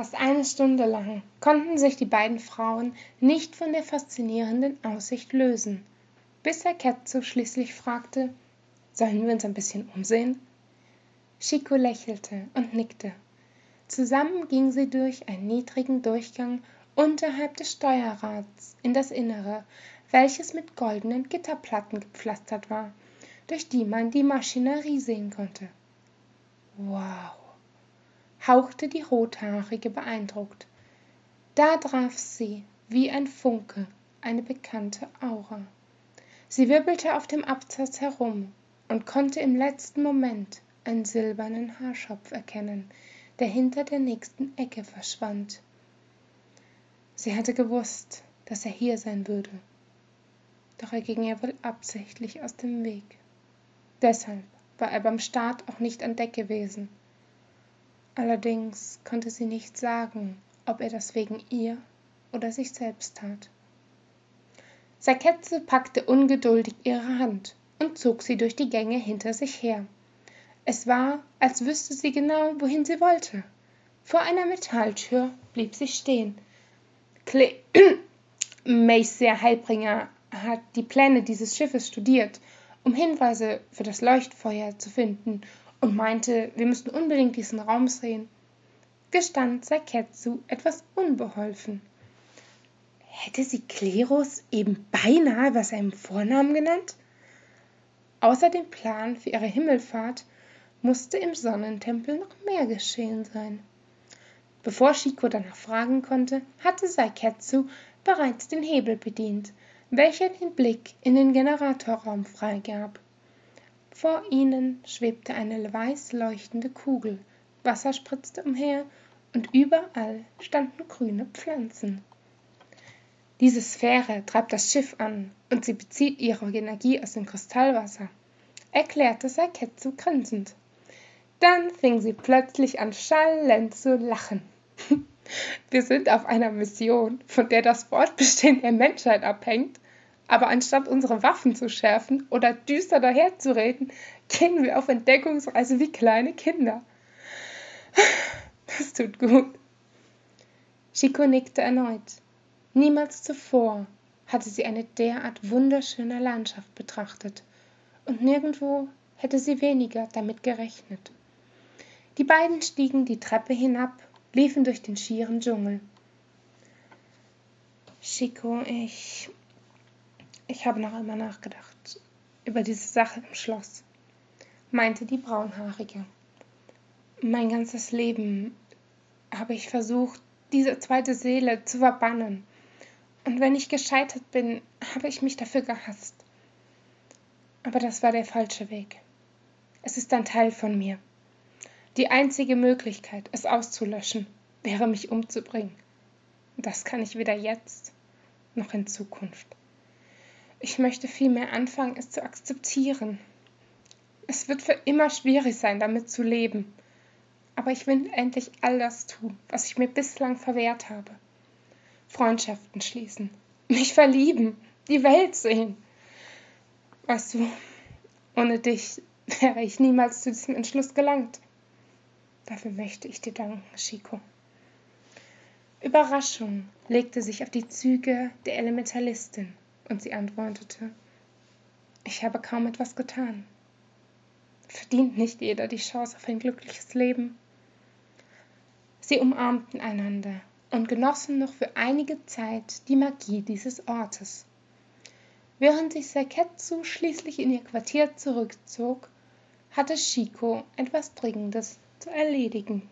Fast eine Stunde lang konnten sich die beiden Frauen nicht von der faszinierenden Aussicht lösen, bis Herr Ketzo schließlich fragte, sollen wir uns ein bisschen umsehen? Chico lächelte und nickte. Zusammen gingen sie durch einen niedrigen Durchgang unterhalb des Steuerrads in das Innere, welches mit goldenen Gitterplatten gepflastert war, durch die man die Maschinerie sehen konnte. Wow, hauchte die Rothaarige beeindruckt. Da traf sie, wie ein Funke, eine bekannte Aura. Sie wirbelte auf dem Absatz herum und konnte im letzten Moment einen silbernen Haarschopf erkennen, der hinter der nächsten Ecke verschwand. Sie hatte gewusst, dass er hier sein würde. Doch er ging ihr wohl absichtlich aus dem Weg. Deshalb war er beim Start auch nicht an Deck gewesen. Allerdings konnte sie nicht sagen, ob er das wegen ihr oder sich selbst tat. Saketze packte ungeduldig ihre Hand und zog sie durch die Gänge hinter sich her. Es war, als wüsste sie genau, wohin sie wollte. Vor einer Metalltür blieb sie stehen. Cle Mace Heilbringer hat die Pläne dieses Schiffes studiert, um Hinweise für das Leuchtfeuer zu finden und meinte, wir müssten unbedingt diesen Raum sehen, gestand Saketsu etwas unbeholfen. Hätte sie Klerus eben beinahe bei seinem Vornamen genannt? Außer dem Plan für ihre Himmelfahrt musste im Sonnentempel noch mehr geschehen sein. Bevor Shiko danach fragen konnte, hatte Saiketsu bereits den Hebel bedient, welcher den Blick in den Generatorraum freigab. Vor ihnen schwebte eine weiß leuchtende Kugel, Wasser spritzte umher und überall standen grüne Pflanzen. Diese Sphäre treibt das Schiff an und sie bezieht ihre Energie aus dem Kristallwasser, erklärte Saiketsu grinsend. Dann fing sie plötzlich an schallend zu lachen. Wir sind auf einer Mission, von der das Fortbestehen der Menschheit abhängt, aber anstatt unsere Waffen zu schärfen oder düster daherzureden, gehen wir auf Entdeckungsreise wie kleine Kinder. Das tut gut. Chico nickte erneut. Niemals zuvor hatte sie eine derart wunderschöne Landschaft betrachtet, und nirgendwo hätte sie weniger damit gerechnet. Die beiden stiegen die Treppe hinab, liefen durch den schieren Dschungel. Chico, ich ich habe noch einmal nachgedacht über diese Sache im Schloss, meinte die Braunhaarige. Mein ganzes Leben habe ich versucht, diese zweite Seele zu verbannen. Und wenn ich gescheitert bin, habe ich mich dafür gehasst. Aber das war der falsche Weg. Es ist ein Teil von mir. Die einzige Möglichkeit, es auszulöschen, wäre mich umzubringen. Das kann ich weder jetzt noch in Zukunft. Ich möchte vielmehr anfangen, es zu akzeptieren. Es wird für immer schwierig sein, damit zu leben. Aber ich will endlich all das tun, was ich mir bislang verwehrt habe. Freundschaften schließen, mich verlieben, die Welt sehen. Weißt du, ohne dich wäre ich niemals zu diesem Entschluss gelangt. Dafür möchte ich dir danken, Chico. Überraschung legte sich auf die Züge der Elementalistin und sie antwortete, ich habe kaum etwas getan. Verdient nicht jeder die Chance auf ein glückliches Leben? Sie umarmten einander und genossen noch für einige Zeit die Magie dieses Ortes. Während sich Saketsu schließlich in ihr Quartier zurückzog, hatte Shiko etwas Dringendes zu erledigen.